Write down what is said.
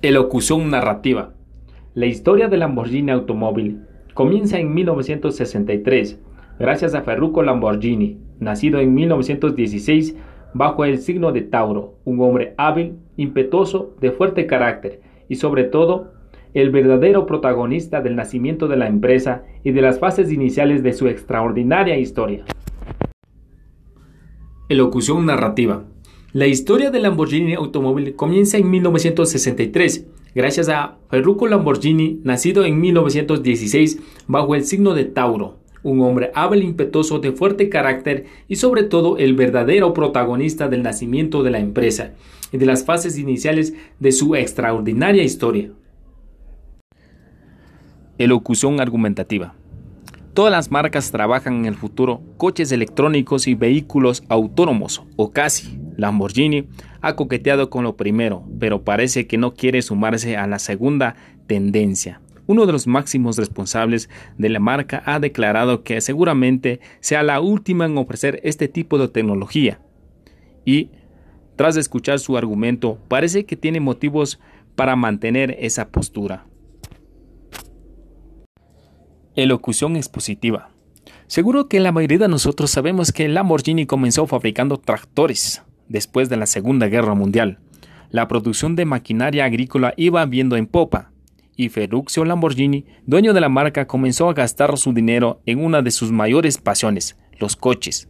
Elocución narrativa. La historia del Lamborghini automóvil comienza en 1963, gracias a Ferrucco Lamborghini, nacido en 1916 bajo el signo de Tauro, un hombre hábil, impetuoso, de fuerte carácter y sobre todo el verdadero protagonista del nacimiento de la empresa y de las fases iniciales de su extraordinaria historia. Elocución narrativa. La historia del Lamborghini automóvil comienza en 1963, gracias a Ferrucco Lamborghini, nacido en 1916 bajo el signo de Tauro, un hombre hábil, impetuoso, de fuerte carácter y sobre todo el verdadero protagonista del nacimiento de la empresa y de las fases iniciales de su extraordinaria historia. Elocución argumentativa. Todas las marcas trabajan en el futuro coches electrónicos y vehículos autónomos, o casi. Lamborghini ha coqueteado con lo primero, pero parece que no quiere sumarse a la segunda tendencia. Uno de los máximos responsables de la marca ha declarado que seguramente sea la última en ofrecer este tipo de tecnología. Y, tras escuchar su argumento, parece que tiene motivos para mantener esa postura. Elocución expositiva. Seguro que la mayoría de nosotros sabemos que Lamborghini comenzó fabricando tractores después de la Segunda Guerra Mundial. La producción de maquinaria agrícola iba viendo en popa, y Ferruccio Lamborghini, dueño de la marca, comenzó a gastar su dinero en una de sus mayores pasiones, los coches.